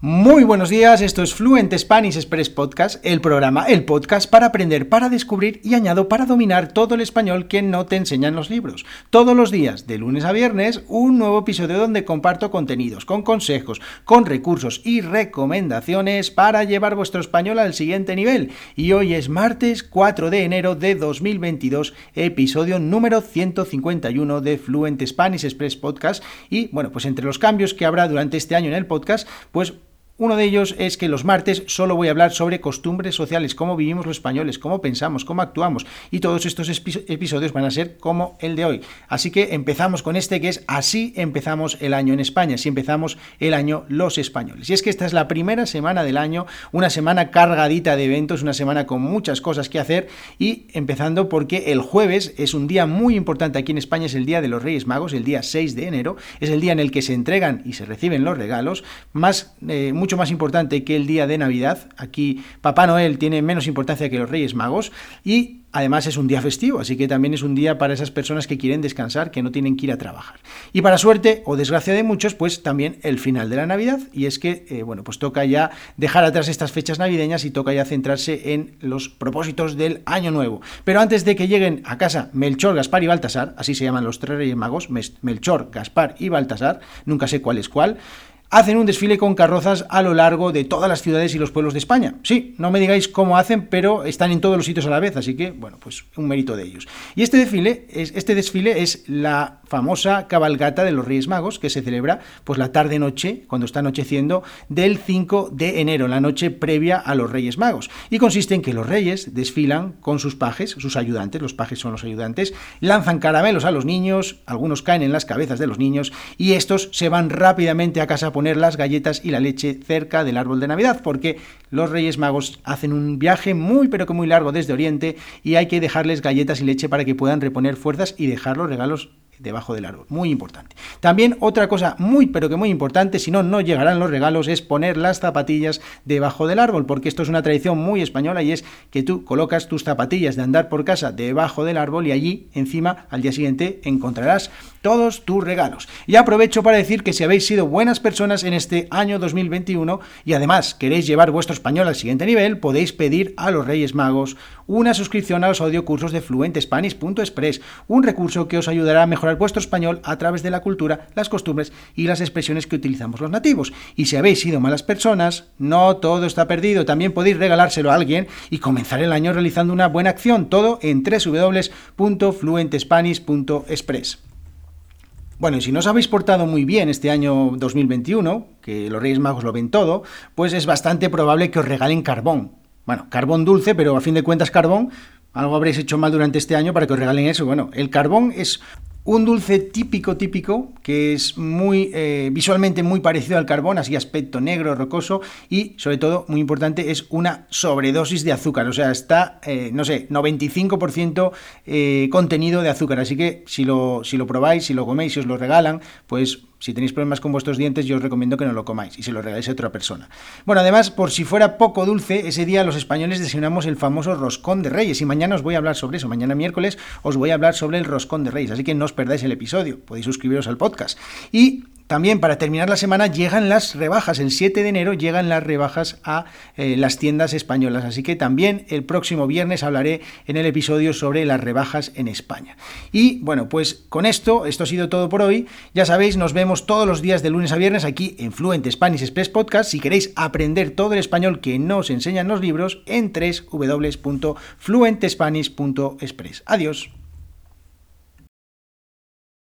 Muy buenos días, esto es Fluent Spanish Express Podcast, el programa, el podcast para aprender, para descubrir y añado para dominar todo el español que no te enseñan los libros. Todos los días, de lunes a viernes, un nuevo episodio donde comparto contenidos, con consejos, con recursos y recomendaciones para llevar vuestro español al siguiente nivel. Y hoy es martes 4 de enero de 2022, episodio número 151 de Fluent Spanish Express Podcast. Y bueno, pues entre los cambios que habrá durante este año en el podcast, pues uno de ellos es que los martes solo voy a hablar sobre costumbres sociales, cómo vivimos los españoles, cómo pensamos, cómo actuamos. Y todos estos episodios van a ser como el de hoy. Así que empezamos con este que es Así empezamos el año en España, así empezamos el año los españoles. Y es que esta es la primera semana del año, una semana cargadita de eventos, una semana con muchas cosas que hacer y empezando porque el jueves es un día muy importante aquí en España, es el día de los Reyes Magos, el día 6 de enero, es el día en el que se entregan y se reciben los regalos, más... Eh, mucho más importante que el día de Navidad. Aquí Papá Noel tiene menos importancia que los Reyes Magos y Además es un día festivo, así que también es un día para esas personas que quieren descansar, que no tienen que ir a trabajar. Y para suerte o desgracia de muchos, pues también el final de la Navidad. Y es que, eh, bueno, pues toca ya dejar atrás estas fechas navideñas y toca ya centrarse en los propósitos del año nuevo. Pero antes de que lleguen a casa Melchor, Gaspar y Baltasar, así se llaman los tres reyes magos, Melchor, Gaspar y Baltasar, nunca sé cuál es cuál, hacen un desfile con carrozas a lo largo de todas las ciudades y los pueblos de España. Sí, no me digáis cómo hacen, pero están en todos los sitios a la vez, así que, bueno, pues un mérito de ellos. Y este desfile es, este desfile es la famosa cabalgata de los Reyes Magos, que se celebra pues la tarde-noche, cuando está anocheciendo, del 5 de enero, la noche previa a los Reyes Magos. Y consiste en que los reyes desfilan con sus pajes, sus ayudantes, los pajes son los ayudantes, lanzan caramelos a los niños, algunos caen en las cabezas de los niños, y estos se van rápidamente a casa poner las galletas y la leche cerca del árbol de Navidad, porque los Reyes Magos hacen un viaje muy pero que muy largo desde Oriente y hay que dejarles galletas y leche para que puedan reponer fuerzas y dejar los regalos debajo del árbol. Muy importante. También otra cosa muy pero que muy importante, si no, no llegarán los regalos, es poner las zapatillas debajo del árbol, porque esto es una tradición muy española y es que tú colocas tus zapatillas de andar por casa debajo del árbol y allí encima al día siguiente encontrarás todos tus regalos. Y aprovecho para decir que si habéis sido buenas personas en este año 2021 y además queréis llevar vuestro español al siguiente nivel, podéis pedir a los Reyes Magos una suscripción a los audiocursos de fluentespanish.express, un recurso que os ayudará a vuestro español a través de la cultura, las costumbres y las expresiones que utilizamos los nativos. Y si habéis sido malas personas, no todo está perdido, también podéis regalárselo a alguien y comenzar el año realizando una buena acción, todo en www.fluentespanish.express. Bueno, y si no os habéis portado muy bien este año 2021, que los Reyes Magos lo ven todo, pues es bastante probable que os regalen carbón. Bueno, carbón dulce, pero a fin de cuentas carbón. Algo habréis hecho mal durante este año para que os regalen eso. Bueno, el carbón es un dulce típico, típico, que es muy eh, visualmente muy parecido al carbón, así aspecto negro, rocoso, y sobre todo, muy importante, es una sobredosis de azúcar. O sea, está, eh, no sé, 95% eh, contenido de azúcar. Así que si lo, si lo probáis, si lo coméis, si os lo regalan, pues si tenéis problemas con vuestros dientes, yo os recomiendo que no lo comáis y se lo regaléis a otra persona. Bueno, además, por si fuera poco dulce, ese día los españoles desayunamos el famoso roscón de reyes y mañana os voy a hablar sobre eso. Mañana miércoles os voy a hablar sobre el roscón de reyes, así que no os perdáis el episodio. Podéis suscribiros al podcast. Y también para terminar la semana llegan las rebajas. El 7 de enero llegan las rebajas a eh, las tiendas españolas. Así que también el próximo viernes hablaré en el episodio sobre las rebajas en España. Y bueno, pues con esto, esto ha sido todo por hoy. Ya sabéis, nos vemos todos los días de lunes a viernes aquí en Fluent Spanish Express Podcast. Si queréis aprender todo el español que nos enseñan los libros en www.fluentespanish.express. Adiós.